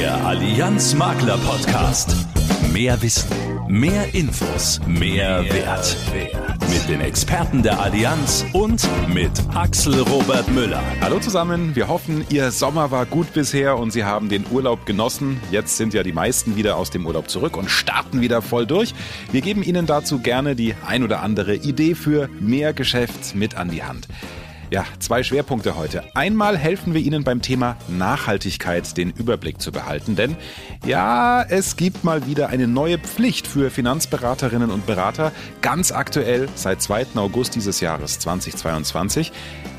Der Allianz Makler Podcast. Mehr Wissen, mehr Infos, mehr, Wert. Mit den Experten der Allianz und mit Axel Robert Müller. Hallo zusammen, wir hoffen, Ihr Sommer war gut bisher und Sie haben den Urlaub genossen. Jetzt sind ja die meisten wieder aus dem Urlaub zurück und starten wieder voll durch. Wir geben Ihnen dazu gerne die ein oder andere Idee für mehr Geschäft mit an die Hand. Ja, zwei Schwerpunkte heute. Einmal helfen wir Ihnen beim Thema Nachhaltigkeit den Überblick zu behalten, denn ja, es gibt mal wieder eine neue Pflicht für Finanzberaterinnen und Berater, ganz aktuell seit 2. August dieses Jahres 2022.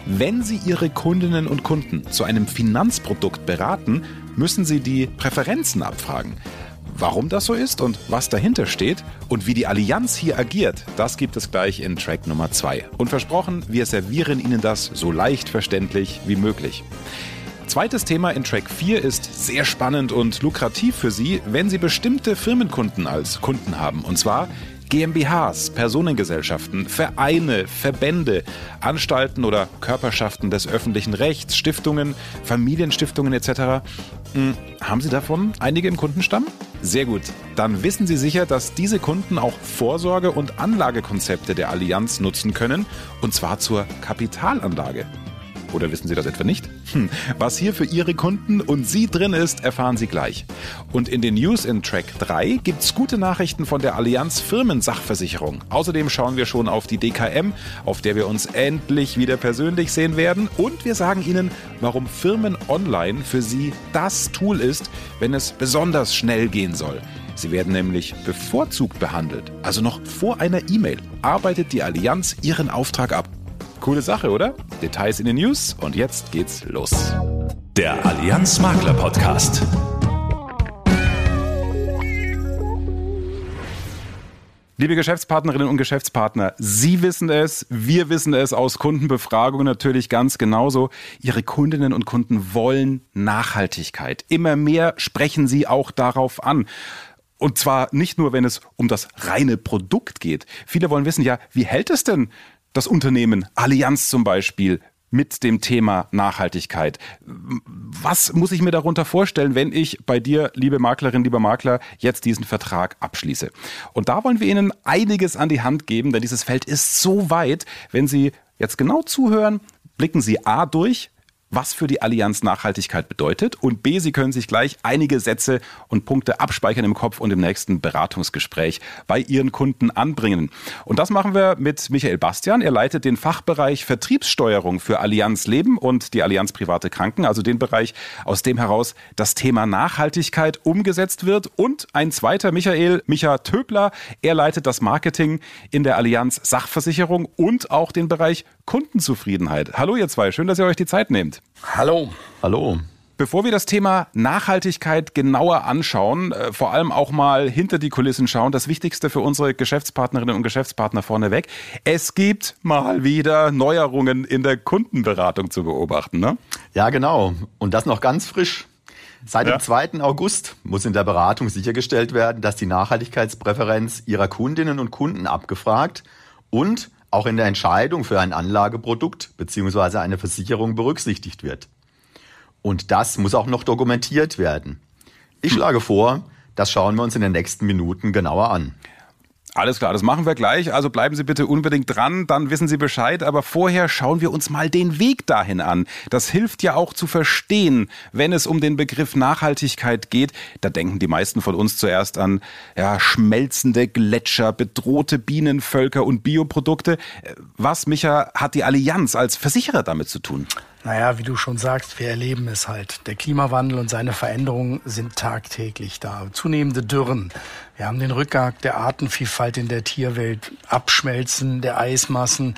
Wenn Sie Ihre Kundinnen und Kunden zu einem Finanzprodukt beraten, müssen Sie die Präferenzen abfragen. Warum das so ist und was dahinter steht und wie die Allianz hier agiert, das gibt es gleich in Track Nummer 2. Und versprochen, wir servieren Ihnen das so leicht verständlich wie möglich. Zweites Thema in Track 4 ist sehr spannend und lukrativ für Sie, wenn Sie bestimmte Firmenkunden als Kunden haben. Und zwar GmbHs, Personengesellschaften, Vereine, Verbände, Anstalten oder Körperschaften des öffentlichen Rechts, Stiftungen, Familienstiftungen etc. Hm, haben Sie davon einige im Kundenstamm? Sehr gut. Dann wissen Sie sicher, dass diese Kunden auch Vorsorge- und Anlagekonzepte der Allianz nutzen können, und zwar zur Kapitalanlage. Oder wissen Sie das etwa nicht? Hm. Was hier für Ihre Kunden und Sie drin ist, erfahren Sie gleich. Und in den News in Track 3 gibt's gute Nachrichten von der Allianz Firmensachversicherung. Außerdem schauen wir schon auf die DKM, auf der wir uns endlich wieder persönlich sehen werden. Und wir sagen Ihnen, warum Firmen Online für Sie das Tool ist, wenn es besonders schnell gehen soll. Sie werden nämlich bevorzugt behandelt. Also noch vor einer E-Mail arbeitet die Allianz ihren Auftrag ab. Coole Sache, oder? Details in den News und jetzt geht's los. Der Allianz Makler Podcast. Liebe Geschäftspartnerinnen und Geschäftspartner, Sie wissen es, wir wissen es aus Kundenbefragungen natürlich ganz genauso. Ihre Kundinnen und Kunden wollen Nachhaltigkeit. Immer mehr sprechen Sie auch darauf an. Und zwar nicht nur, wenn es um das reine Produkt geht. Viele wollen wissen, ja, wie hält es denn das Unternehmen, Allianz zum Beispiel, mit dem Thema Nachhaltigkeit. Was muss ich mir darunter vorstellen, wenn ich bei dir, liebe Maklerin, lieber Makler, jetzt diesen Vertrag abschließe? Und da wollen wir Ihnen einiges an die Hand geben, denn dieses Feld ist so weit. Wenn Sie jetzt genau zuhören, blicken Sie A durch, was für die Allianz Nachhaltigkeit bedeutet. Und B, Sie können sich gleich einige Sätze und Punkte abspeichern im Kopf und im nächsten Beratungsgespräch bei Ihren Kunden anbringen. Und das machen wir mit Michael Bastian. Er leitet den Fachbereich Vertriebssteuerung für Allianz Leben und die Allianz Private Kranken, also den Bereich, aus dem heraus das Thema Nachhaltigkeit umgesetzt wird. Und ein zweiter Michael, Micha Töbler. Er leitet das Marketing in der Allianz Sachversicherung und auch den Bereich Kundenzufriedenheit. Hallo ihr zwei, schön, dass ihr euch die Zeit nehmt. Hallo. Hallo. Bevor wir das Thema Nachhaltigkeit genauer anschauen, äh, vor allem auch mal hinter die Kulissen schauen, das Wichtigste für unsere Geschäftspartnerinnen und Geschäftspartner vorneweg. Es gibt mal wieder Neuerungen in der Kundenberatung zu beobachten, ne? Ja, genau. Und das noch ganz frisch. Seit ja. dem 2. August muss in der Beratung sichergestellt werden, dass die Nachhaltigkeitspräferenz ihrer Kundinnen und Kunden abgefragt und auch in der Entscheidung für ein Anlageprodukt bzw. eine Versicherung berücksichtigt wird. Und das muss auch noch dokumentiert werden. Ich schlage vor, das schauen wir uns in den nächsten Minuten genauer an. Alles klar, das machen wir gleich. Also bleiben Sie bitte unbedingt dran, dann wissen Sie Bescheid. Aber vorher schauen wir uns mal den Weg dahin an. Das hilft ja auch zu verstehen, wenn es um den Begriff Nachhaltigkeit geht. Da denken die meisten von uns zuerst an ja, schmelzende Gletscher, bedrohte Bienenvölker und Bioprodukte. Was, Micha, hat die Allianz als Versicherer damit zu tun? Naja, wie du schon sagst, wir erleben es halt. Der Klimawandel und seine Veränderungen sind tagtäglich da. Zunehmende Dürren. Wir haben den Rückgang der Artenvielfalt in der Tierwelt, Abschmelzen der Eismassen.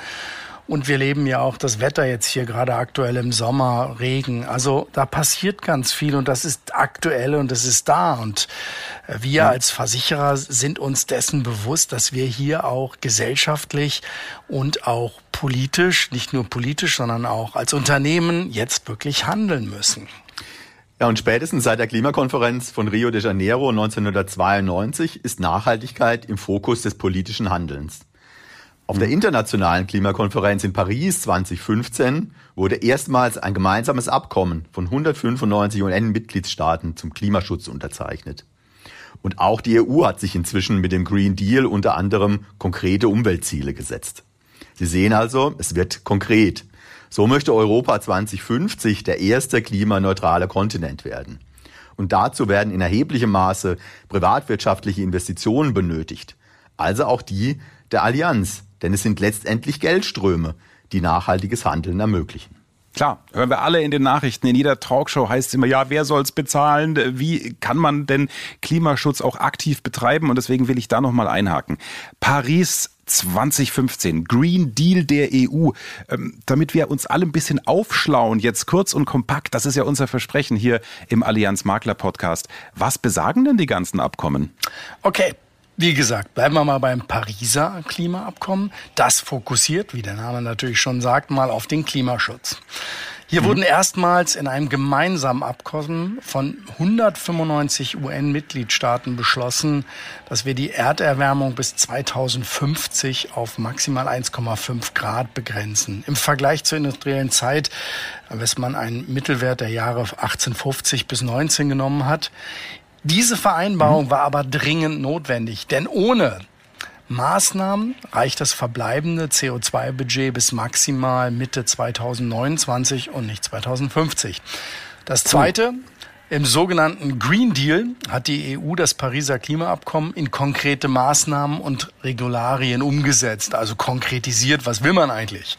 Und wir leben ja auch das Wetter jetzt hier gerade aktuell im Sommer, Regen. Also da passiert ganz viel und das ist aktuell und das ist da. Und äh, wir ja. als Versicherer sind uns dessen bewusst, dass wir hier auch gesellschaftlich und auch politisch, nicht nur politisch, sondern auch als Unternehmen jetzt wirklich handeln müssen. Ja, und spätestens seit der Klimakonferenz von Rio de Janeiro 1992 ist Nachhaltigkeit im Fokus des politischen Handelns. Auf der internationalen Klimakonferenz in Paris 2015 wurde erstmals ein gemeinsames Abkommen von 195 UN-Mitgliedstaaten zum Klimaschutz unterzeichnet. Und auch die EU hat sich inzwischen mit dem Green Deal unter anderem konkrete Umweltziele gesetzt. Sie sehen also, es wird konkret. So möchte Europa 2050 der erste klimaneutrale Kontinent werden. Und dazu werden in erheblichem Maße privatwirtschaftliche Investitionen benötigt. Also auch die der Allianz. Denn es sind letztendlich Geldströme, die nachhaltiges Handeln ermöglichen. Klar, hören wir alle in den Nachrichten. In jeder Talkshow heißt es immer, ja, wer soll es bezahlen? Wie kann man denn Klimaschutz auch aktiv betreiben? Und deswegen will ich da nochmal einhaken. Paris 2015, Green Deal der EU, ähm, damit wir uns alle ein bisschen aufschlauen, jetzt kurz und kompakt, das ist ja unser Versprechen hier im Allianz Makler Podcast. Was besagen denn die ganzen Abkommen? Okay, wie gesagt, bleiben wir mal beim Pariser Klimaabkommen. Das fokussiert, wie der Name natürlich schon sagt, mal auf den Klimaschutz. Hier mhm. wurden erstmals in einem gemeinsamen Abkommen von 195 UN-Mitgliedstaaten beschlossen, dass wir die Erderwärmung bis 2050 auf maximal 1,5 Grad begrenzen. Im Vergleich zur industriellen Zeit, wenn man einen Mittelwert der Jahre 1850 bis 19 genommen hat, diese Vereinbarung war aber dringend notwendig, denn ohne Maßnahmen reicht das verbleibende CO2-Budget bis maximal Mitte 2029 und nicht 2050. Das Zweite, im sogenannten Green Deal hat die EU das Pariser Klimaabkommen in konkrete Maßnahmen und Regularien umgesetzt, also konkretisiert, was will man eigentlich?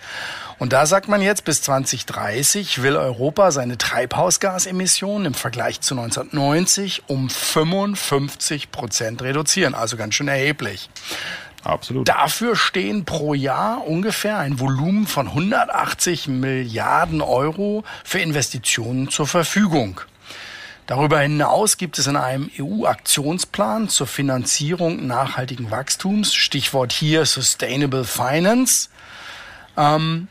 Und da sagt man jetzt, bis 2030 will Europa seine Treibhausgasemissionen im Vergleich zu 1990 um 55 Prozent reduzieren, also ganz schön erheblich. Absolut. Dafür stehen pro Jahr ungefähr ein Volumen von 180 Milliarden Euro für Investitionen zur Verfügung. Darüber hinaus gibt es in einem EU-Aktionsplan zur Finanzierung nachhaltigen Wachstums, Stichwort hier Sustainable Finance, ähm,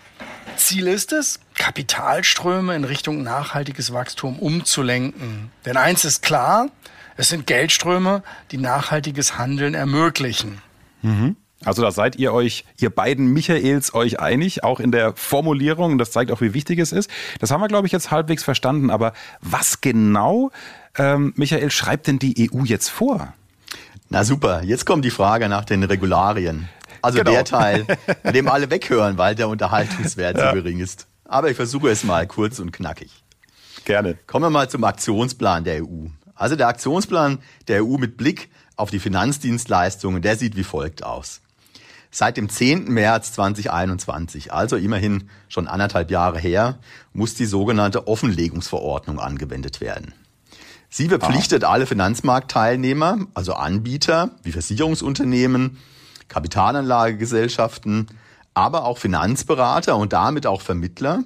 Ziel ist es, Kapitalströme in Richtung nachhaltiges Wachstum umzulenken. Denn eins ist klar, es sind Geldströme, die nachhaltiges Handeln ermöglichen. Mhm. Also da seid ihr euch, ihr beiden Michaels, euch einig, auch in der Formulierung. Das zeigt auch, wie wichtig es ist. Das haben wir, glaube ich, jetzt halbwegs verstanden. Aber was genau, ähm, Michael, schreibt denn die EU jetzt vor? Na super, jetzt kommt die Frage nach den Regularien. Also genau. der Teil, bei dem alle weghören, weil der Unterhaltungswert ja. so gering ist. Aber ich versuche es mal kurz und knackig. Gerne. Kommen wir mal zum Aktionsplan der EU. Also der Aktionsplan der EU mit Blick auf die Finanzdienstleistungen, der sieht wie folgt aus. Seit dem 10. März 2021, also immerhin schon anderthalb Jahre her, muss die sogenannte Offenlegungsverordnung angewendet werden. Sie verpflichtet alle Finanzmarktteilnehmer, also Anbieter wie Versicherungsunternehmen, Kapitalanlagegesellschaften, aber auch Finanzberater und damit auch Vermittler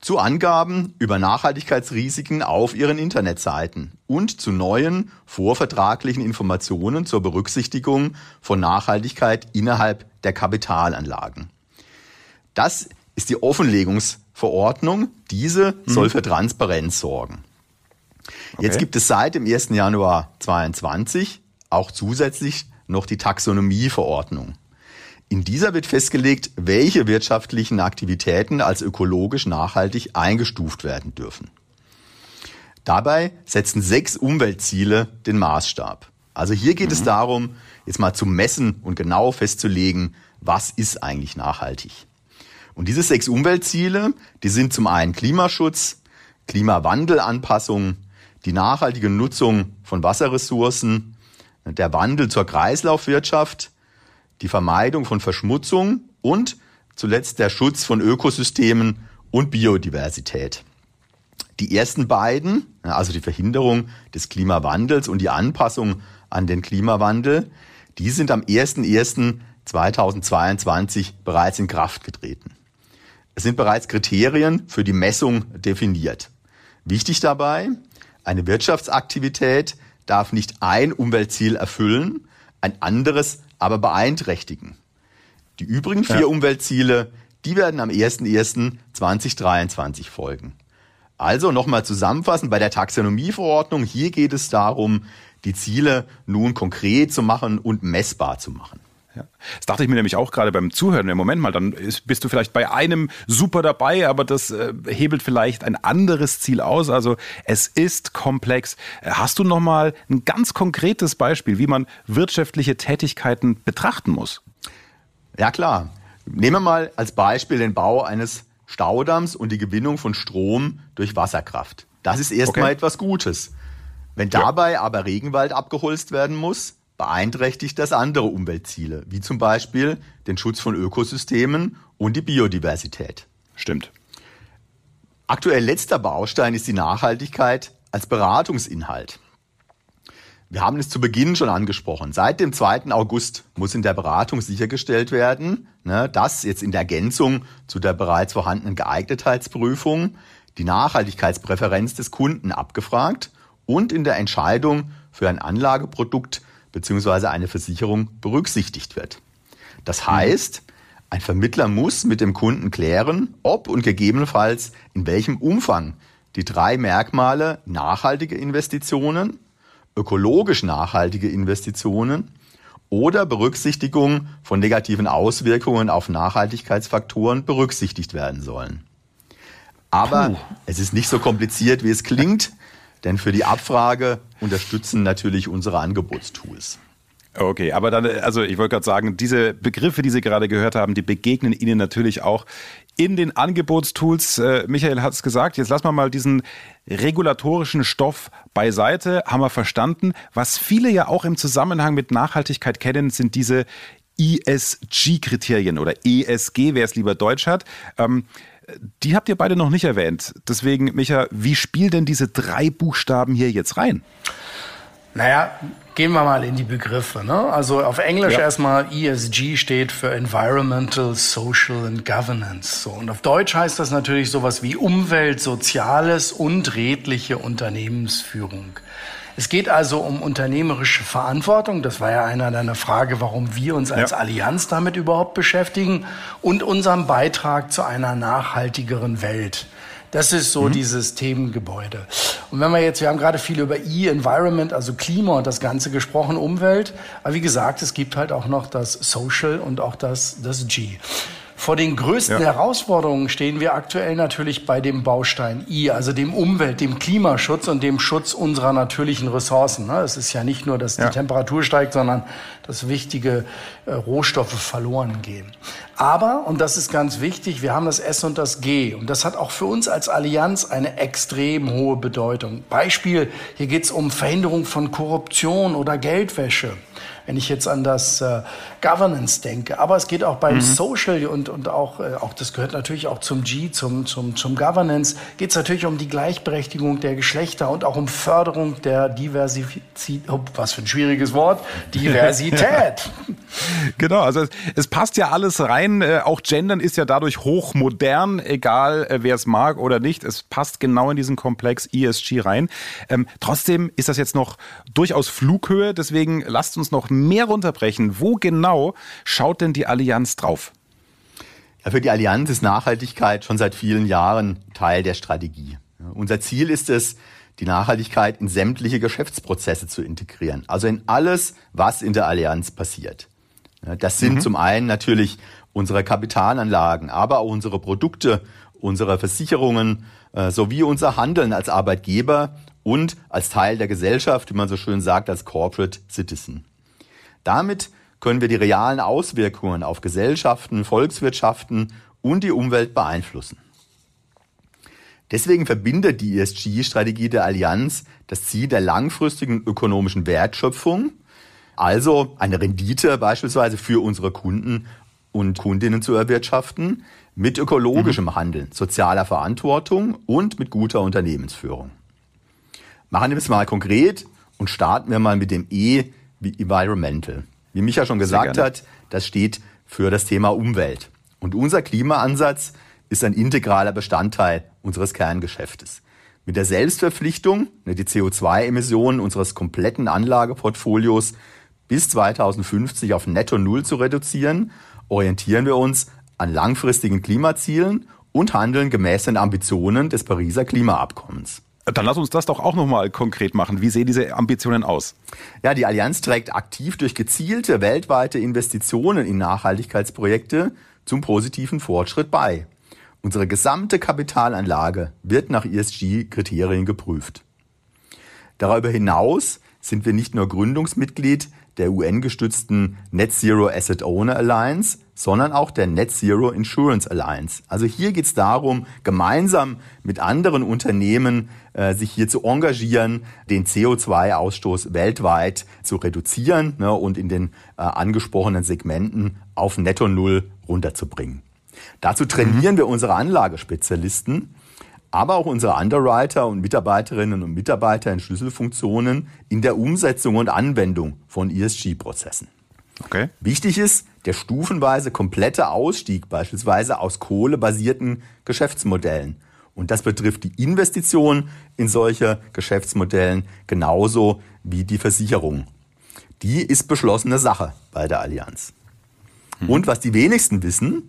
zu Angaben über Nachhaltigkeitsrisiken auf ihren Internetseiten und zu neuen vorvertraglichen Informationen zur Berücksichtigung von Nachhaltigkeit innerhalb der Kapitalanlagen. Das ist die Offenlegungsverordnung. Diese mhm. soll für Transparenz sorgen. Okay. Jetzt gibt es seit dem 1. Januar 2022 auch zusätzlich noch die Taxonomieverordnung. In dieser wird festgelegt, welche wirtschaftlichen Aktivitäten als ökologisch nachhaltig eingestuft werden dürfen. Dabei setzen sechs Umweltziele den Maßstab. Also hier geht mhm. es darum, jetzt mal zu messen und genau festzulegen, was ist eigentlich nachhaltig. Und diese sechs Umweltziele, die sind zum einen Klimaschutz, Klimawandelanpassung, die nachhaltige Nutzung von Wasserressourcen, der Wandel zur Kreislaufwirtschaft, die Vermeidung von Verschmutzung und zuletzt der Schutz von Ökosystemen und Biodiversität. Die ersten beiden, also die Verhinderung des Klimawandels und die Anpassung an den Klimawandel, die sind am 01.01.2022 bereits in Kraft getreten. Es sind bereits Kriterien für die Messung definiert. Wichtig dabei, eine Wirtschaftsaktivität darf nicht ein Umweltziel erfüllen, ein anderes aber beeinträchtigen. Die übrigen vier ja. Umweltziele, die werden am 01.01.2023 folgen. Also nochmal zusammenfassen, bei der Taxonomieverordnung, hier geht es darum, die Ziele nun konkret zu machen und messbar zu machen. Ja. Das dachte ich mir nämlich auch gerade beim Zuhören. Im Moment mal, dann ist, bist du vielleicht bei einem super dabei, aber das äh, hebelt vielleicht ein anderes Ziel aus. Also es ist komplex. Äh, hast du noch mal ein ganz konkretes Beispiel, wie man wirtschaftliche Tätigkeiten betrachten muss? Ja klar. Nehmen wir mal als Beispiel den Bau eines Staudamms und die Gewinnung von Strom durch Wasserkraft. Das ist erstmal okay. etwas Gutes. Wenn dabei ja. aber Regenwald abgeholzt werden muss, beeinträchtigt das andere Umweltziele, wie zum Beispiel den Schutz von Ökosystemen und die Biodiversität. Stimmt. Aktuell letzter Baustein ist die Nachhaltigkeit als Beratungsinhalt. Wir haben es zu Beginn schon angesprochen. Seit dem 2. August muss in der Beratung sichergestellt werden, ne, dass jetzt in der Ergänzung zu der bereits vorhandenen Geeignetheitsprüfung die Nachhaltigkeitspräferenz des Kunden abgefragt und in der Entscheidung für ein Anlageprodukt bzw. eine Versicherung berücksichtigt wird. Das heißt, ein Vermittler muss mit dem Kunden klären, ob und gegebenenfalls in welchem Umfang die drei Merkmale nachhaltige Investitionen, ökologisch nachhaltige Investitionen oder Berücksichtigung von negativen Auswirkungen auf Nachhaltigkeitsfaktoren berücksichtigt werden sollen. Aber Puh. es ist nicht so kompliziert, wie es klingt. Denn für die Abfrage unterstützen natürlich unsere Angebotstools. Okay, aber dann, also ich wollte gerade sagen, diese Begriffe, die Sie gerade gehört haben, die begegnen Ihnen natürlich auch in den Angebotstools. Äh, Michael hat es gesagt, jetzt lassen wir mal diesen regulatorischen Stoff beiseite, haben wir verstanden. Was viele ja auch im Zusammenhang mit Nachhaltigkeit kennen, sind diese ESG-Kriterien oder ESG, wer es lieber Deutsch hat. Ähm, die habt ihr beide noch nicht erwähnt. Deswegen, Micha, wie spielen denn diese drei Buchstaben hier jetzt rein? Naja, gehen wir mal in die Begriffe. Ne? Also auf Englisch ja. erstmal ESG steht für Environmental, Social and Governance. So, und auf Deutsch heißt das natürlich sowas wie Umwelt, Soziales und redliche Unternehmensführung. Es geht also um unternehmerische Verantwortung. Das war ja einer deiner Frage, warum wir uns als ja. Allianz damit überhaupt beschäftigen und unserem Beitrag zu einer nachhaltigeren Welt. Das ist so mhm. dieses Themengebäude. Und wenn wir jetzt, wir haben gerade viel über E, Environment, also Klima und das Ganze gesprochen, Umwelt. Aber wie gesagt, es gibt halt auch noch das Social und auch das, das G. Vor den größten ja. Herausforderungen stehen wir aktuell natürlich bei dem Baustein I, also dem Umwelt, dem Klimaschutz und dem Schutz unserer natürlichen Ressourcen. Ne? Es ist ja nicht nur, dass ja. die Temperatur steigt, sondern dass wichtige äh, Rohstoffe verloren gehen. Aber, und das ist ganz wichtig, wir haben das S und das G. Und das hat auch für uns als Allianz eine extrem hohe Bedeutung. Beispiel, hier geht es um Verhinderung von Korruption oder Geldwäsche wenn ich jetzt an das äh, Governance denke. Aber es geht auch beim mhm. Social und, und auch, äh, auch, das gehört natürlich auch zum G, zum, zum, zum Governance, geht es natürlich um die Gleichberechtigung der Geschlechter und auch um Förderung der Diversität, oh, was für ein schwieriges Wort, Diversität. genau, also es, es, passt ja alles rein. Äh, auch Gendern ist ja dadurch hochmodern, egal äh, wer es mag oder nicht. Es passt genau in diesen Komplex ESG rein. Ähm, trotzdem ist das jetzt noch durchaus Flughöhe, deswegen lasst uns noch mehr runterbrechen. Wo genau schaut denn die Allianz drauf? Ja, für die Allianz ist Nachhaltigkeit schon seit vielen Jahren Teil der Strategie. Unser Ziel ist es, die Nachhaltigkeit in sämtliche Geschäftsprozesse zu integrieren, also in alles, was in der Allianz passiert. Das sind mhm. zum einen natürlich unsere Kapitalanlagen, aber auch unsere Produkte, unsere Versicherungen äh, sowie unser Handeln als Arbeitgeber und als Teil der Gesellschaft, wie man so schön sagt, als Corporate Citizen. Damit können wir die realen Auswirkungen auf Gesellschaften, Volkswirtschaften und die Umwelt beeinflussen. Deswegen verbindet die ESG-Strategie der Allianz das Ziel der langfristigen ökonomischen Wertschöpfung, also eine Rendite beispielsweise für unsere Kunden und Kundinnen zu erwirtschaften, mit ökologischem mhm. Handeln, sozialer Verantwortung und mit guter Unternehmensführung. Machen wir es mal konkret und starten wir mal mit dem E wie Environmental. Wie Micha schon gesagt hat, das steht für das Thema Umwelt. Und unser Klimaansatz ist ein integraler Bestandteil unseres Kerngeschäftes. Mit der Selbstverpflichtung, ne, die CO2-Emissionen unseres kompletten Anlageportfolios bis 2050 auf Netto Null zu reduzieren, orientieren wir uns an langfristigen Klimazielen und handeln gemäß den Ambitionen des Pariser Klimaabkommens. Dann lass uns das doch auch nochmal konkret machen. Wie sehen diese Ambitionen aus? Ja, die Allianz trägt aktiv durch gezielte weltweite Investitionen in Nachhaltigkeitsprojekte zum positiven Fortschritt bei. Unsere gesamte Kapitalanlage wird nach ESG-Kriterien geprüft. Darüber hinaus sind wir nicht nur Gründungsmitglied der UN-gestützten Net Zero Asset Owner Alliance, sondern auch der Net Zero Insurance Alliance. Also hier geht es darum, gemeinsam mit anderen Unternehmen äh, sich hier zu engagieren, den CO2-Ausstoß weltweit zu reduzieren ne, und in den äh, angesprochenen Segmenten auf Netto Null runterzubringen. Dazu trainieren mhm. wir unsere Anlagespezialisten, aber auch unsere Underwriter und Mitarbeiterinnen und Mitarbeiter in Schlüsselfunktionen in der Umsetzung und Anwendung von ESG-Prozessen. Okay. Wichtig ist der stufenweise komplette Ausstieg beispielsweise aus kohlebasierten Geschäftsmodellen. Und das betrifft die Investition in solche Geschäftsmodellen genauso wie die Versicherung. Die ist beschlossene Sache bei der Allianz. Mhm. Und was die wenigsten wissen,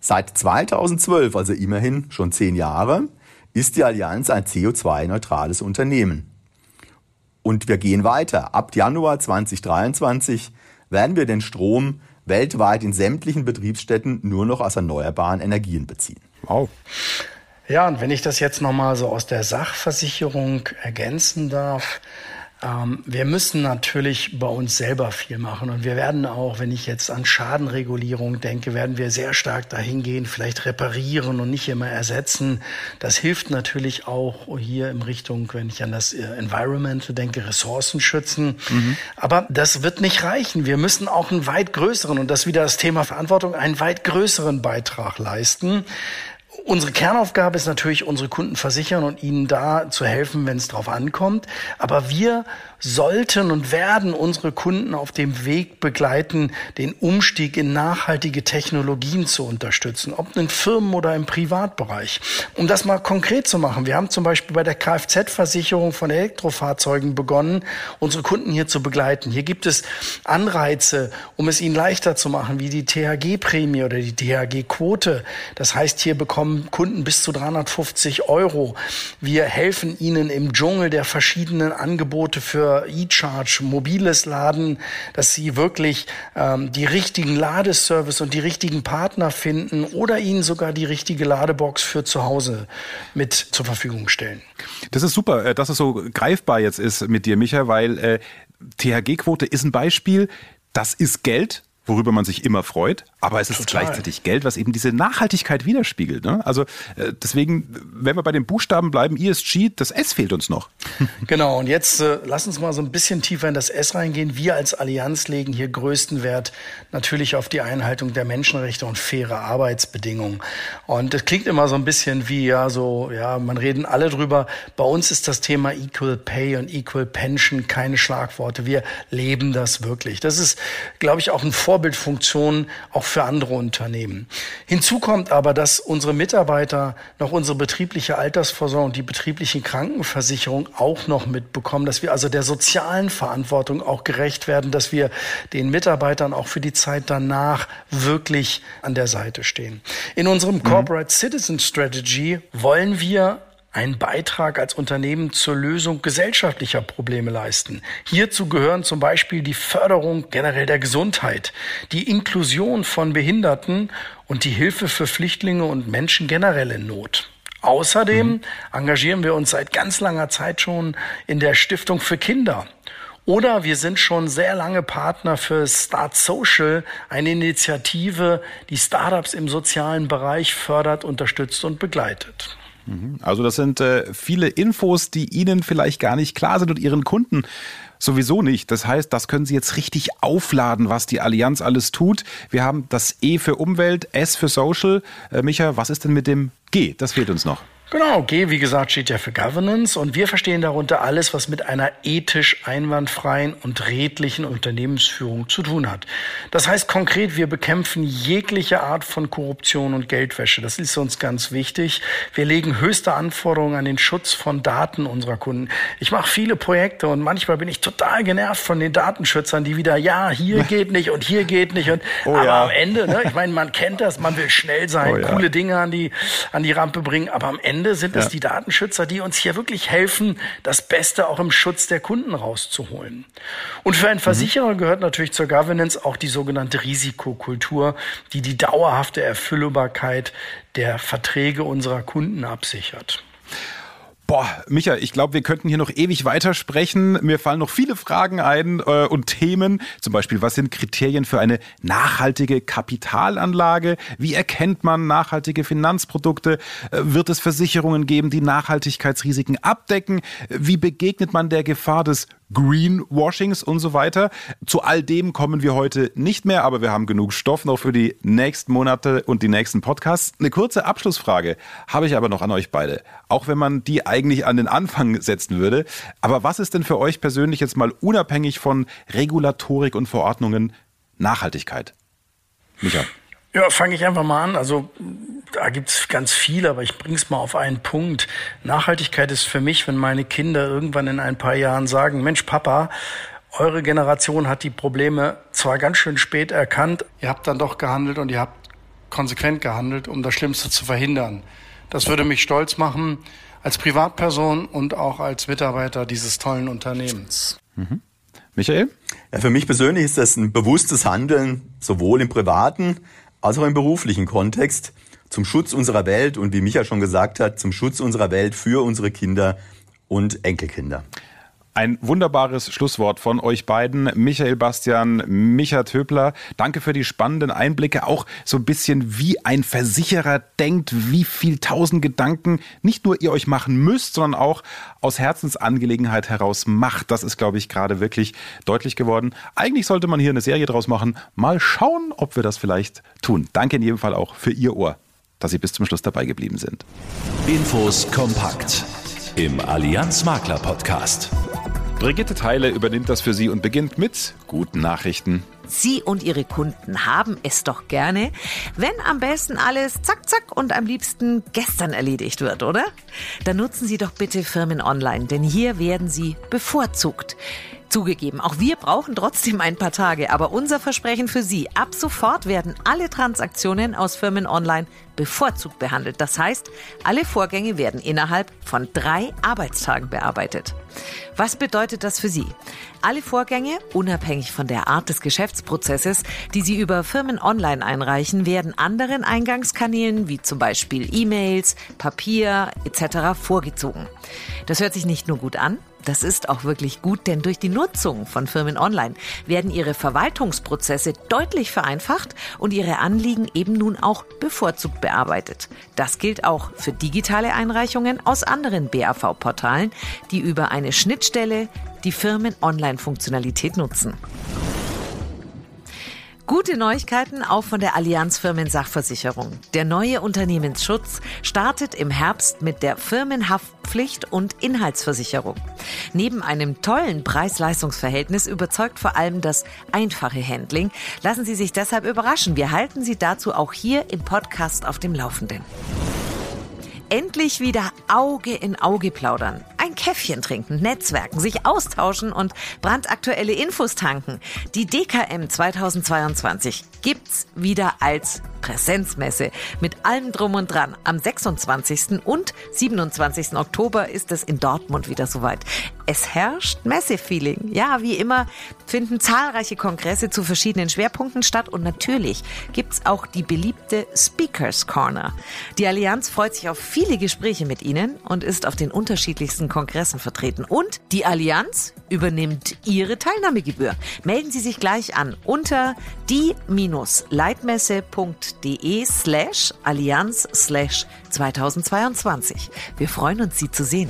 seit 2012, also immerhin schon zehn Jahre, ist die Allianz ein CO2-neutrales Unternehmen. Und wir gehen weiter. Ab Januar 2023 werden wir den Strom weltweit in sämtlichen Betriebsstätten nur noch aus erneuerbaren Energien beziehen. Wow. Ja, und wenn ich das jetzt nochmal so aus der Sachversicherung ergänzen darf, ähm, wir müssen natürlich bei uns selber viel machen und wir werden auch, wenn ich jetzt an Schadenregulierung denke, werden wir sehr stark dahin gehen, vielleicht reparieren und nicht immer ersetzen. Das hilft natürlich auch hier in Richtung, wenn ich an das äh, Environment denke, Ressourcen schützen. Mhm. Aber das wird nicht reichen. Wir müssen auch einen weit größeren, und das wieder das Thema Verantwortung, einen weit größeren Beitrag leisten. Unsere Kernaufgabe ist natürlich, unsere Kunden versichern und ihnen da zu helfen, wenn es drauf ankommt. Aber wir sollten und werden unsere Kunden auf dem Weg begleiten, den Umstieg in nachhaltige Technologien zu unterstützen, ob in Firmen oder im Privatbereich. Um das mal konkret zu machen, wir haben zum Beispiel bei der Kfz-Versicherung von Elektrofahrzeugen begonnen, unsere Kunden hier zu begleiten. Hier gibt es Anreize, um es ihnen leichter zu machen, wie die THG-Prämie oder die THG-Quote. Das heißt, hier bekommen Kunden bis zu 350 Euro. Wir helfen ihnen im Dschungel der verschiedenen Angebote für E-Charge, mobiles Laden, dass sie wirklich ähm, die richtigen Ladeservice und die richtigen Partner finden oder ihnen sogar die richtige Ladebox für zu Hause mit zur Verfügung stellen. Das ist super, äh, dass es so greifbar jetzt ist mit dir, Micha, weil äh, THG-Quote ist ein Beispiel. Das ist Geld, worüber man sich immer freut, aber es ist Total. gleichzeitig Geld, was eben diese Nachhaltigkeit widerspiegelt. Ne? Also äh, deswegen, wenn wir bei den Buchstaben bleiben, ESG, das S fehlt uns noch. Genau, und jetzt äh, lass uns mal so ein bisschen tiefer in das S reingehen. Wir als Allianz legen hier größten Wert natürlich auf die Einhaltung der Menschenrechte und faire Arbeitsbedingungen. Und das klingt immer so ein bisschen wie, ja, so, ja, man reden alle drüber. Bei uns ist das Thema Equal Pay und Equal Pension keine Schlagworte. Wir leben das wirklich. Das ist, glaube ich, auch ein Vor Vorbildfunktion auch für andere Unternehmen. Hinzu kommt aber, dass unsere Mitarbeiter noch unsere betriebliche Altersvorsorge und die betriebliche Krankenversicherung auch noch mitbekommen, dass wir also der sozialen Verantwortung auch gerecht werden, dass wir den Mitarbeitern auch für die Zeit danach wirklich an der Seite stehen. In unserem mhm. Corporate Citizen Strategy wollen wir einen Beitrag als Unternehmen zur Lösung gesellschaftlicher Probleme leisten. Hierzu gehören zum Beispiel die Förderung generell der Gesundheit, die Inklusion von Behinderten und die Hilfe für Flüchtlinge und Menschen generell in Not. Außerdem mhm. engagieren wir uns seit ganz langer Zeit schon in der Stiftung für Kinder. Oder wir sind schon sehr lange Partner für Start Social, eine Initiative, die Startups im sozialen Bereich fördert, unterstützt und begleitet. Mhm. Also das sind äh, viele Infos, die Ihnen vielleicht gar nicht klar sind und Ihren Kunden sowieso nicht. Das heißt, das können Sie jetzt richtig aufladen, was die Allianz alles tut. Wir haben das E für Umwelt, S für Social. Äh, Micha, was ist denn mit dem G? Das fehlt uns noch. Genau, G, wie gesagt, steht ja für Governance und wir verstehen darunter alles, was mit einer ethisch einwandfreien und redlichen Unternehmensführung zu tun hat. Das heißt konkret, wir bekämpfen jegliche Art von Korruption und Geldwäsche. Das ist uns ganz wichtig. Wir legen höchste Anforderungen an den Schutz von Daten unserer Kunden. Ich mache viele Projekte und manchmal bin ich total genervt von den Datenschützern, die wieder, ja, hier geht nicht und hier geht nicht. Und, oh, aber ja. am Ende, ne, ich meine, man kennt das, man will schnell sein, oh, ja. coole Dinge an die, an die Rampe bringen, aber am Ende Ende sind es ja. die Datenschützer, die uns hier wirklich helfen, das Beste auch im Schutz der Kunden rauszuholen. Und für einen mhm. Versicherer mhm. gehört natürlich zur Governance auch die sogenannte Risikokultur, die die dauerhafte Erfüllbarkeit der Verträge unserer Kunden absichert. Boah, Micha, ich glaube, wir könnten hier noch ewig weitersprechen. Mir fallen noch viele Fragen ein äh, und Themen. Zum Beispiel, was sind Kriterien für eine nachhaltige Kapitalanlage? Wie erkennt man nachhaltige Finanzprodukte? Äh, wird es Versicherungen geben, die Nachhaltigkeitsrisiken abdecken? Wie begegnet man der Gefahr des Greenwashings und so weiter. Zu all dem kommen wir heute nicht mehr, aber wir haben genug Stoff noch für die nächsten Monate und die nächsten Podcasts. Eine kurze Abschlussfrage habe ich aber noch an euch beide. Auch wenn man die eigentlich an den Anfang setzen würde. Aber was ist denn für euch persönlich jetzt mal unabhängig von Regulatorik und Verordnungen Nachhaltigkeit? Micha. Ja, fange ich einfach mal an. Also da gibt's ganz viel, aber ich bring's mal auf einen Punkt. Nachhaltigkeit ist für mich, wenn meine Kinder irgendwann in ein paar Jahren sagen, Mensch, Papa, eure Generation hat die Probleme zwar ganz schön spät erkannt, ihr habt dann doch gehandelt und ihr habt konsequent gehandelt, um das Schlimmste zu verhindern. Das würde mich stolz machen als Privatperson und auch als Mitarbeiter dieses tollen Unternehmens. Mhm. Michael? Ja, für mich persönlich ist das ein bewusstes Handeln, sowohl im privaten als auch im beruflichen Kontext zum Schutz unserer Welt und wie Micha schon gesagt hat, zum Schutz unserer Welt für unsere Kinder und Enkelkinder. Ein wunderbares Schlusswort von euch beiden, Michael Bastian, Micha Töbler. Danke für die spannenden Einblicke, auch so ein bisschen wie ein Versicherer denkt, wie viel tausend Gedanken nicht nur ihr euch machen müsst, sondern auch aus Herzensangelegenheit heraus macht. Das ist, glaube ich, gerade wirklich deutlich geworden. Eigentlich sollte man hier eine Serie draus machen. Mal schauen, ob wir das vielleicht tun. Danke in jedem Fall auch für Ihr Ohr, dass Sie bis zum Schluss dabei geblieben sind. Infos kompakt im Allianz Makler Podcast. Brigitte Teile übernimmt das für Sie und beginnt mit guten Nachrichten. Sie und Ihre Kunden haben es doch gerne, wenn am besten alles zack, zack und am liebsten gestern erledigt wird, oder? Dann nutzen Sie doch bitte Firmen Online, denn hier werden Sie bevorzugt. Zugegeben, auch wir brauchen trotzdem ein paar Tage, aber unser Versprechen für Sie, ab sofort werden alle Transaktionen aus Firmen online bevorzugt behandelt. Das heißt, alle Vorgänge werden innerhalb von drei Arbeitstagen bearbeitet. Was bedeutet das für Sie? Alle Vorgänge, unabhängig von der Art des Geschäftsprozesses, die Sie über Firmen online einreichen, werden anderen Eingangskanälen wie zum Beispiel E-Mails, Papier etc. vorgezogen. Das hört sich nicht nur gut an, das ist auch wirklich gut, denn durch die Nutzung von Firmen online werden ihre Verwaltungsprozesse deutlich vereinfacht und ihre Anliegen eben nun auch bevorzugt bearbeitet. Das gilt auch für digitale Einreichungen aus anderen BAV-Portalen, die über eine Schnittstelle die Firmen-Online-Funktionalität nutzen. Gute Neuigkeiten auch von der Allianz Firmensachversicherung. Der neue Unternehmensschutz startet im Herbst mit der Firmenhaftpflicht und Inhaltsversicherung. Neben einem tollen Preis-Leistungs-Verhältnis überzeugt vor allem das einfache Handling. Lassen Sie sich deshalb überraschen. Wir halten Sie dazu auch hier im Podcast auf dem Laufenden. Endlich wieder Auge in Auge plaudern ein Käffchen trinken, netzwerken, sich austauschen und brandaktuelle Infos tanken. Die DKM 2022 gibt's wieder als Präsenzmesse mit allem drum und dran. Am 26. und 27. Oktober ist es in Dortmund wieder soweit. Es herrscht Messefeeling. Ja, wie immer finden zahlreiche Kongresse zu verschiedenen Schwerpunkten statt und natürlich gibt's auch die beliebte Speakers Corner. Die Allianz freut sich auf viele Gespräche mit Ihnen und ist auf den unterschiedlichsten Kongressen vertreten. Und die Allianz übernimmt Ihre Teilnahmegebühr. Melden Sie sich gleich an unter die-leitmesse.de slash allianz slash 2022. Wir freuen uns, Sie zu sehen.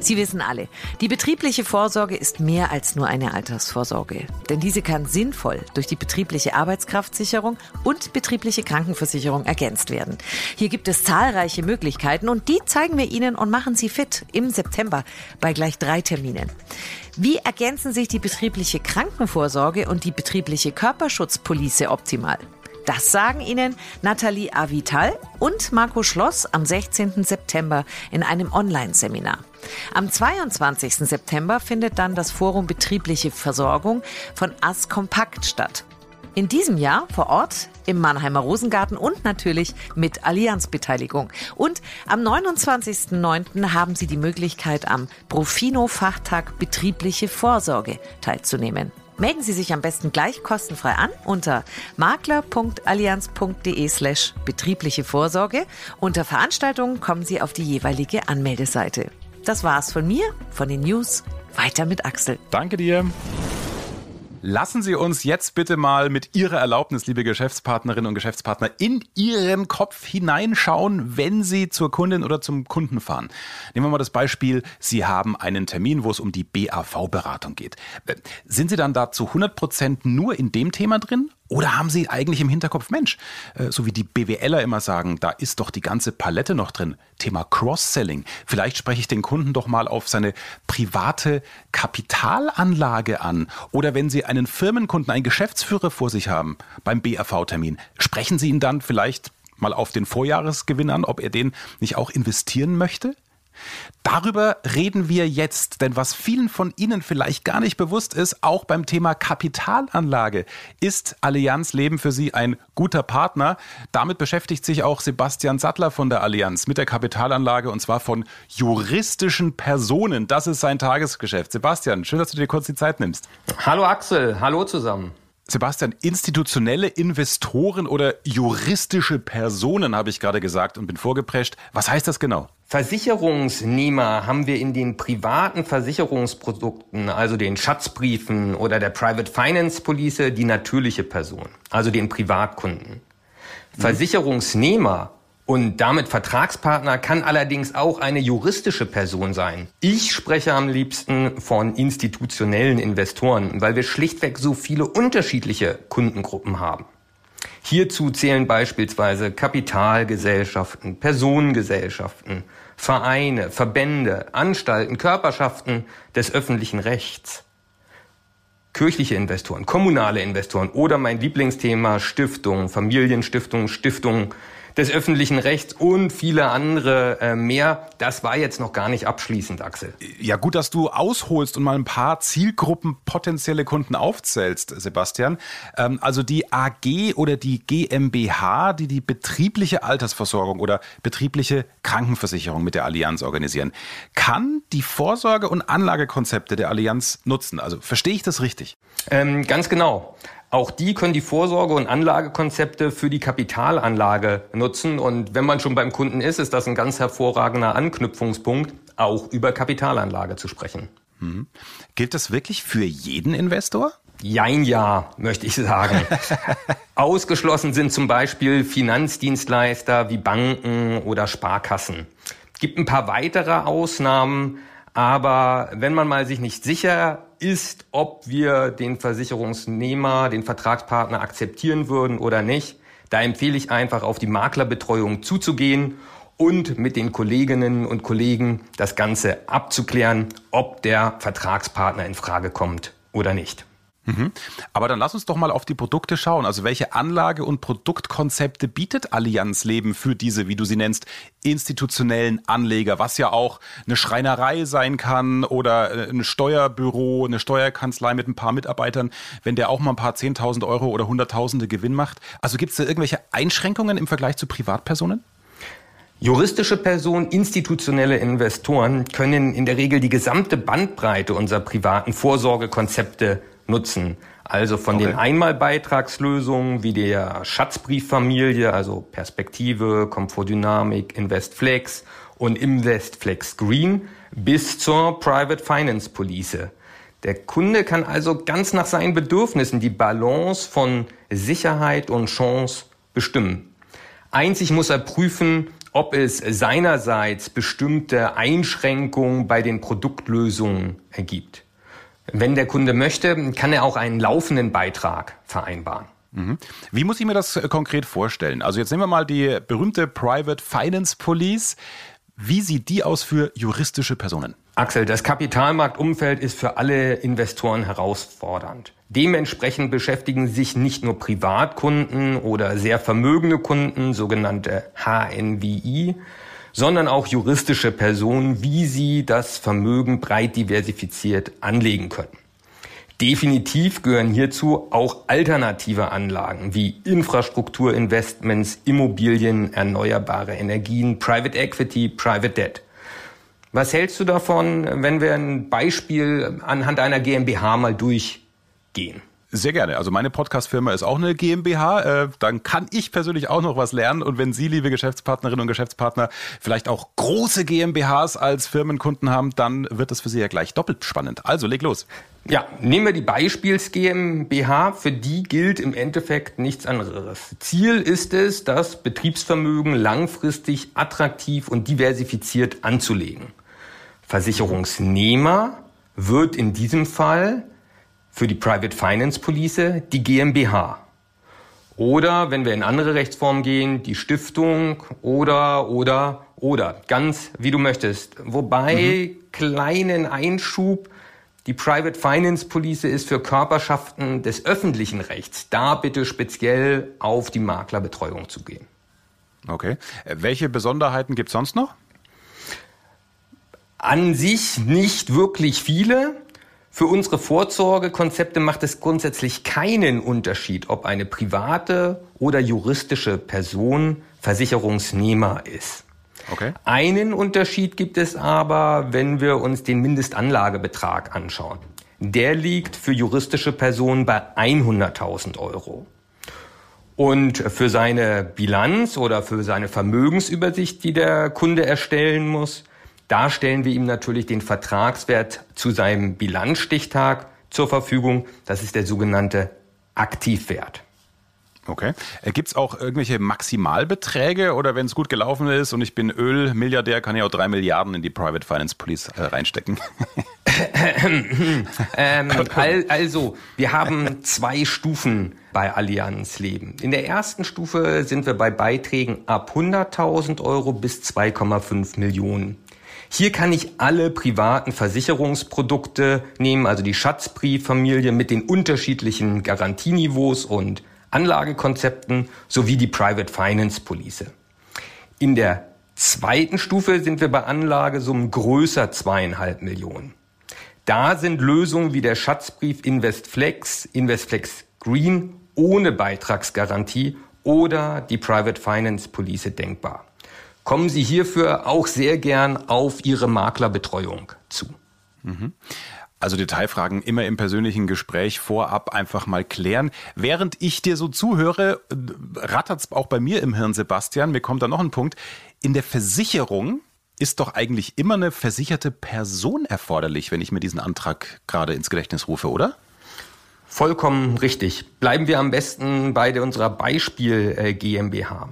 Sie wissen alle, die betriebliche Vorsorge ist mehr als nur eine Altersvorsorge. Denn diese kann sinnvoll durch die betriebliche Arbeitskraftsicherung und betriebliche Krankenversicherung ergänzt werden. Hier gibt es zahlreiche Möglichkeiten und die zeigen wir Ihnen und machen Sie fit im September bei gleich drei Terminen. Wie ergänzen sich die betriebliche Krankenvorsorge und die betriebliche Körperschutzpolice optimal? Das sagen Ihnen Nathalie Avital und Marco Schloss am 16. September in einem Online-Seminar. Am 22. September findet dann das Forum Betriebliche Versorgung von AS Kompakt statt. In diesem Jahr vor Ort im Mannheimer Rosengarten und natürlich mit Allianzbeteiligung. Und am 29.09. haben Sie die Möglichkeit, am Profino-Fachtag betriebliche Vorsorge teilzunehmen. Melden Sie sich am besten gleich kostenfrei an unter makler.allianz.de slash betriebliche Vorsorge. Unter Veranstaltungen kommen Sie auf die jeweilige Anmeldeseite. Das war's von mir, von den News. Weiter mit Axel. Danke dir. Lassen Sie uns jetzt bitte mal mit Ihrer Erlaubnis, liebe Geschäftspartnerinnen und Geschäftspartner, in Ihren Kopf hineinschauen, wenn Sie zur Kundin oder zum Kunden fahren. Nehmen wir mal das Beispiel, Sie haben einen Termin, wo es um die BAV-Beratung geht. Äh, sind Sie dann da zu 100 Prozent nur in dem Thema drin oder haben Sie eigentlich im Hinterkopf, Mensch, äh, so wie die BWLer immer sagen, da ist doch die ganze Palette noch drin. Thema Cross-Selling. Vielleicht spreche ich den Kunden doch mal auf seine private Kapitalanlage an. Oder wenn Sie einen Firmenkunden, einen Geschäftsführer vor sich haben beim BAV-Termin, sprechen Sie ihn dann vielleicht mal auf den Vorjahresgewinn an, ob er den nicht auch investieren möchte? Darüber reden wir jetzt, denn was vielen von Ihnen vielleicht gar nicht bewusst ist, auch beim Thema Kapitalanlage ist Allianz Leben für Sie ein guter Partner. Damit beschäftigt sich auch Sebastian Sattler von der Allianz mit der Kapitalanlage und zwar von juristischen Personen. Das ist sein Tagesgeschäft. Sebastian, schön, dass du dir kurz die Zeit nimmst. Hallo Axel, hallo zusammen. Sebastian, institutionelle Investoren oder juristische Personen, habe ich gerade gesagt und bin vorgeprescht. Was heißt das genau? Versicherungsnehmer haben wir in den privaten Versicherungsprodukten, also den Schatzbriefen oder der Private Finance Police, die natürliche Person, also den Privatkunden. Mhm. Versicherungsnehmer und damit Vertragspartner kann allerdings auch eine juristische Person sein. Ich spreche am liebsten von institutionellen Investoren, weil wir schlichtweg so viele unterschiedliche Kundengruppen haben. Hierzu zählen beispielsweise Kapitalgesellschaften, Personengesellschaften, Vereine, Verbände, Anstalten, Körperschaften des öffentlichen Rechts, kirchliche Investoren, kommunale Investoren oder mein Lieblingsthema Stiftungen, Familienstiftungen, Stiftungen des öffentlichen Rechts und viele andere äh, mehr. Das war jetzt noch gar nicht abschließend, Axel. Ja, gut, dass du ausholst und mal ein paar Zielgruppen potenzielle Kunden aufzählst, Sebastian. Ähm, also die AG oder die GmbH, die die betriebliche Altersversorgung oder betriebliche Krankenversicherung mit der Allianz organisieren, kann die Vorsorge- und Anlagekonzepte der Allianz nutzen. Also verstehe ich das richtig? Ähm, ganz genau. Auch die können die Vorsorge- und Anlagekonzepte für die Kapitalanlage nutzen. Und wenn man schon beim Kunden ist, ist das ein ganz hervorragender Anknüpfungspunkt, auch über Kapitalanlage zu sprechen. Mhm. Gilt das wirklich für jeden Investor? Jein, ja, möchte ich sagen. Ausgeschlossen sind zum Beispiel Finanzdienstleister wie Banken oder Sparkassen. Es gibt ein paar weitere Ausnahmen, aber wenn man mal sich nicht sicher ist, ob wir den Versicherungsnehmer, den Vertragspartner akzeptieren würden oder nicht, da empfehle ich einfach auf die Maklerbetreuung zuzugehen und mit den Kolleginnen und Kollegen das Ganze abzuklären, ob der Vertragspartner in Frage kommt oder nicht. Mhm. Aber dann lass uns doch mal auf die Produkte schauen. Also welche Anlage- und Produktkonzepte bietet Allianz Leben für diese, wie du sie nennst, institutionellen Anleger, was ja auch eine Schreinerei sein kann oder äh, ein Steuerbüro, eine Steuerkanzlei mit ein paar Mitarbeitern, wenn der auch mal ein paar Zehntausend Euro oder Hunderttausende Gewinn macht. Also gibt es da irgendwelche Einschränkungen im Vergleich zu Privatpersonen? Juristische Personen, institutionelle Investoren können in der Regel die gesamte Bandbreite unserer privaten Vorsorgekonzepte nutzen. Also von okay. den Einmalbeitragslösungen wie der Schatzbrieffamilie, also Perspektive, Komfortdynamik, Investflex und Investflex Green bis zur Private Finance Police. Der Kunde kann also ganz nach seinen Bedürfnissen die Balance von Sicherheit und Chance bestimmen. Einzig muss er prüfen, ob es seinerseits bestimmte Einschränkungen bei den Produktlösungen ergibt. Wenn der Kunde möchte, kann er auch einen laufenden Beitrag vereinbaren. Mhm. Wie muss ich mir das äh, konkret vorstellen? Also jetzt nehmen wir mal die berühmte Private Finance Police. Wie sieht die aus für juristische Personen? Axel, das Kapitalmarktumfeld ist für alle Investoren herausfordernd. Dementsprechend beschäftigen sich nicht nur Privatkunden oder sehr vermögende Kunden, sogenannte HNWI, sondern auch juristische Personen, wie sie das Vermögen breit diversifiziert anlegen können. Definitiv gehören hierzu auch alternative Anlagen wie Infrastrukturinvestments, Immobilien, erneuerbare Energien, Private Equity, Private Debt. Was hältst du davon, wenn wir ein Beispiel anhand einer GmbH mal durchgehen? Sehr gerne. Also meine Podcast-Firma ist auch eine GmbH. Äh, dann kann ich persönlich auch noch was lernen. Und wenn Sie, liebe Geschäftspartnerinnen und Geschäftspartner, vielleicht auch große GmbHs als Firmenkunden haben, dann wird das für Sie ja gleich doppelt spannend. Also leg los. Ja, nehmen wir die Beispiels GmbH. Für die gilt im Endeffekt nichts anderes. Ziel ist es, das Betriebsvermögen langfristig attraktiv und diversifiziert anzulegen. Versicherungsnehmer wird in diesem Fall für die Private Finance Police die GmbH. Oder wenn wir in andere Rechtsformen gehen, die Stiftung oder, oder, oder. Ganz wie du möchtest. Wobei, mhm. kleinen Einschub, die Private Finance Police ist für Körperschaften des öffentlichen Rechts. Da bitte speziell auf die Maklerbetreuung zu gehen. Okay. Äh, welche Besonderheiten gibt es sonst noch? An sich nicht wirklich viele. Für unsere Vorsorgekonzepte macht es grundsätzlich keinen Unterschied, ob eine private oder juristische Person Versicherungsnehmer ist. Okay. Einen Unterschied gibt es aber, wenn wir uns den Mindestanlagebetrag anschauen. Der liegt für juristische Personen bei 100.000 Euro. Und für seine Bilanz oder für seine Vermögensübersicht, die der Kunde erstellen muss, da stellen wir ihm natürlich den Vertragswert zu seinem Bilanzstichtag zur Verfügung. Das ist der sogenannte Aktivwert. Okay. Äh, Gibt es auch irgendwelche Maximalbeträge oder wenn es gut gelaufen ist und ich bin Ölmilliardär, kann ich auch drei Milliarden in die Private Finance Police äh, reinstecken? ähm, also, wir haben zwei Stufen bei Allianz Leben. In der ersten Stufe sind wir bei Beiträgen ab 100.000 Euro bis 2,5 Millionen. Hier kann ich alle privaten Versicherungsprodukte nehmen, also die Schatzbrieffamilie mit den unterschiedlichen Garantieniveaus und Anlagekonzepten sowie die Private Finance Police. In der zweiten Stufe sind wir bei Anlagesummen größer zweieinhalb Millionen. Da sind Lösungen wie der Schatzbrief Investflex, Investflex Green ohne Beitragsgarantie oder die Private Finance Police denkbar kommen Sie hierfür auch sehr gern auf Ihre Maklerbetreuung zu. Mhm. Also Detailfragen immer im persönlichen Gespräch vorab einfach mal klären. Während ich dir so zuhöre, rattert es auch bei mir im Hirn, Sebastian. Mir kommt da noch ein Punkt. In der Versicherung ist doch eigentlich immer eine versicherte Person erforderlich, wenn ich mir diesen Antrag gerade ins Gedächtnis rufe, oder? Vollkommen richtig. Bleiben wir am besten bei unserer Beispiel äh, GmbH.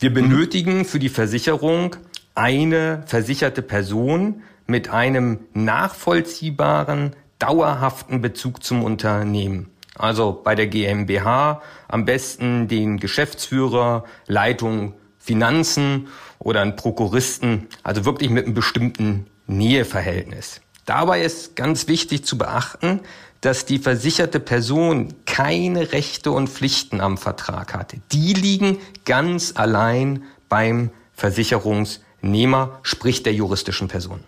Wir benötigen für die Versicherung eine versicherte Person mit einem nachvollziehbaren, dauerhaften Bezug zum Unternehmen. Also bei der GmbH am besten den Geschäftsführer, Leitung Finanzen oder einen Prokuristen, also wirklich mit einem bestimmten Näheverhältnis. Dabei ist ganz wichtig zu beachten, dass die versicherte Person keine Rechte und Pflichten am Vertrag hatte. Die liegen ganz allein beim Versicherungsnehmer, sprich der juristischen Person.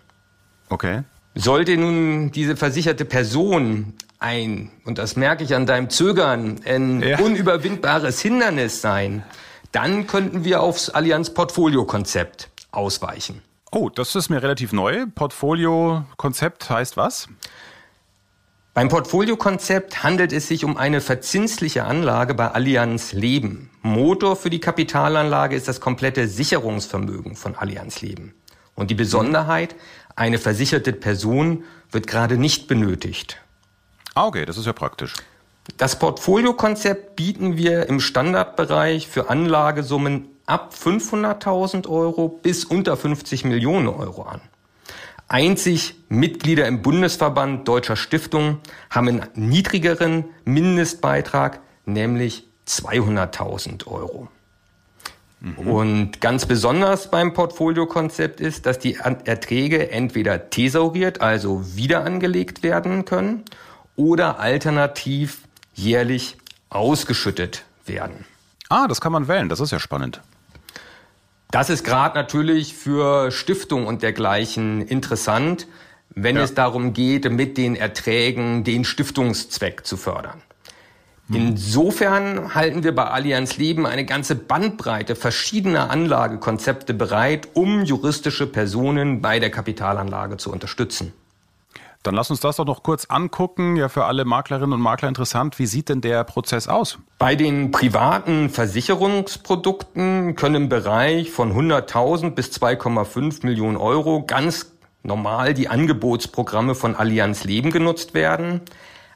Okay. Sollte nun diese versicherte Person ein, und das merke ich an deinem Zögern, ein ja. unüberwindbares Hindernis sein, dann könnten wir aufs Allianz Portfolio Konzept ausweichen. Oh, das ist mir relativ neu. Portfolio Konzept heißt was? Beim Portfoliokonzept handelt es sich um eine verzinsliche Anlage bei Allianz Leben. Motor für die Kapitalanlage ist das komplette Sicherungsvermögen von Allianz Leben. Und die Besonderheit, eine versicherte Person wird gerade nicht benötigt. Ah, okay, das ist ja praktisch. Das Portfoliokonzept bieten wir im Standardbereich für Anlagesummen ab 500.000 Euro bis unter 50 Millionen Euro an. Einzig Mitglieder im Bundesverband deutscher Stiftungen haben einen niedrigeren Mindestbeitrag, nämlich 200.000 Euro. Mhm. Und ganz besonders beim Portfoliokonzept ist, dass die Erträge entweder thesauriert, also wieder angelegt werden können, oder alternativ jährlich ausgeschüttet werden. Ah, das kann man wählen. Das ist ja spannend. Das ist gerade natürlich für Stiftung und dergleichen interessant. wenn ja. es darum geht, mit den Erträgen den Stiftungszweck zu fördern. Hm. Insofern halten wir bei Allianz Leben eine ganze Bandbreite verschiedener Anlagekonzepte bereit, um juristische Personen bei der Kapitalanlage zu unterstützen. Dann lass uns das doch noch kurz angucken. Ja, für alle Maklerinnen und Makler interessant. Wie sieht denn der Prozess aus? Bei den privaten Versicherungsprodukten können im Bereich von 100.000 bis 2,5 Millionen Euro ganz normal die Angebotsprogramme von Allianz Leben genutzt werden.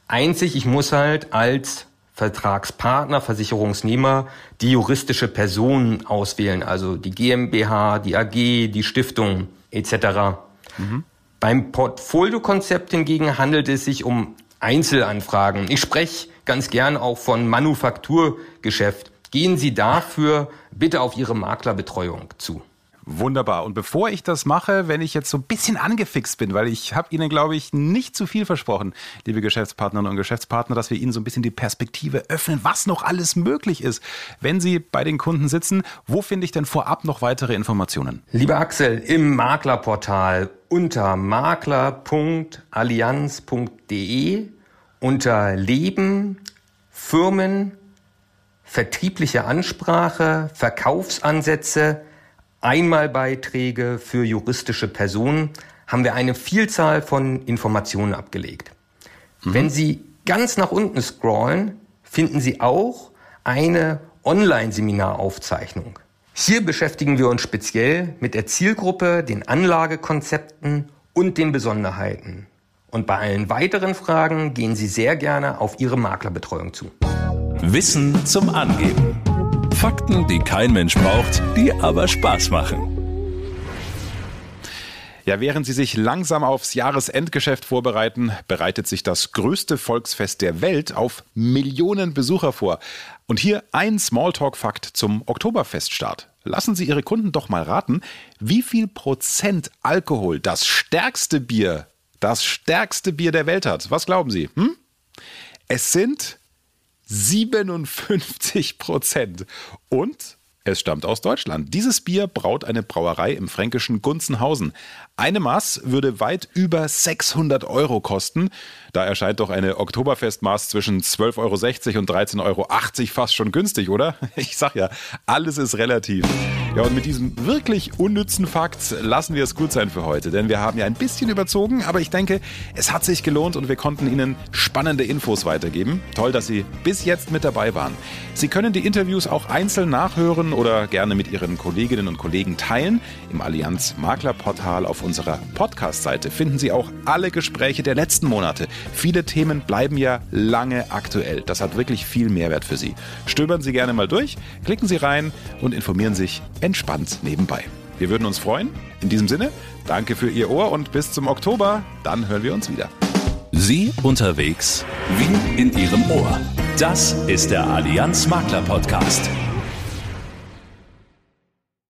Einzig, ich muss halt als Vertragspartner, Versicherungsnehmer die juristische Person auswählen, also die GmbH, die AG, die Stiftung etc. Mhm. Beim Portfoliokonzept hingegen handelt es sich um Einzelanfragen. Ich spreche ganz gern auch von Manufakturgeschäft. Gehen Sie dafür bitte auf Ihre Maklerbetreuung zu. Wunderbar. Und bevor ich das mache, wenn ich jetzt so ein bisschen angefixt bin, weil ich habe Ihnen, glaube ich, nicht zu viel versprochen, liebe Geschäftspartnerinnen und Geschäftspartner, dass wir Ihnen so ein bisschen die Perspektive öffnen, was noch alles möglich ist, wenn Sie bei den Kunden sitzen. Wo finde ich denn vorab noch weitere Informationen? Lieber Axel, im Maklerportal unter makler.allianz.de unter Leben, Firmen, vertriebliche Ansprache, Verkaufsansätze, Einmalbeiträge für juristische Personen haben wir eine Vielzahl von Informationen abgelegt. Mhm. Wenn Sie ganz nach unten scrollen, finden Sie auch eine Online-Seminaraufzeichnung. Hier beschäftigen wir uns speziell mit der Zielgruppe, den Anlagekonzepten und den Besonderheiten. Und bei allen weiteren Fragen gehen Sie sehr gerne auf Ihre Maklerbetreuung zu. Wissen zum Angeben. Fakten, die kein Mensch braucht, die aber Spaß machen. Ja, während Sie sich langsam aufs Jahresendgeschäft vorbereiten, bereitet sich das größte Volksfest der Welt auf Millionen Besucher vor. Und hier ein Smalltalk-Fakt zum Oktoberfeststart. Lassen Sie Ihre Kunden doch mal raten, wie viel Prozent Alkohol das stärkste Bier, das stärkste Bier der Welt hat. Was glauben Sie? Hm? Es sind 57 Prozent. Und es stammt aus Deutschland. Dieses Bier braut eine Brauerei im fränkischen Gunzenhausen. Eine Maß würde weit über 600 Euro kosten. Da erscheint doch eine Oktoberfestmaß zwischen 12,60 Euro und 13,80 Euro fast schon günstig, oder? Ich sag ja, alles ist relativ. Ja, und mit diesem wirklich unnützen Fakt lassen wir es gut sein für heute, denn wir haben ja ein bisschen überzogen, aber ich denke, es hat sich gelohnt und wir konnten Ihnen spannende Infos weitergeben. Toll, dass Sie bis jetzt mit dabei waren. Sie können die Interviews auch einzeln nachhören oder gerne mit Ihren Kolleginnen und Kollegen teilen. Im Allianz Makler Portal auf unserer Podcast-Seite finden Sie auch alle Gespräche der letzten Monate. Viele Themen bleiben ja lange aktuell. Das hat wirklich viel Mehrwert für Sie. Stöbern Sie gerne mal durch, klicken Sie rein und informieren sich entspannt nebenbei. Wir würden uns freuen. In diesem Sinne, danke für Ihr Ohr und bis zum Oktober. Dann hören wir uns wieder. Sie unterwegs wie in Ihrem Ohr. Das ist der Allianz Makler Podcast.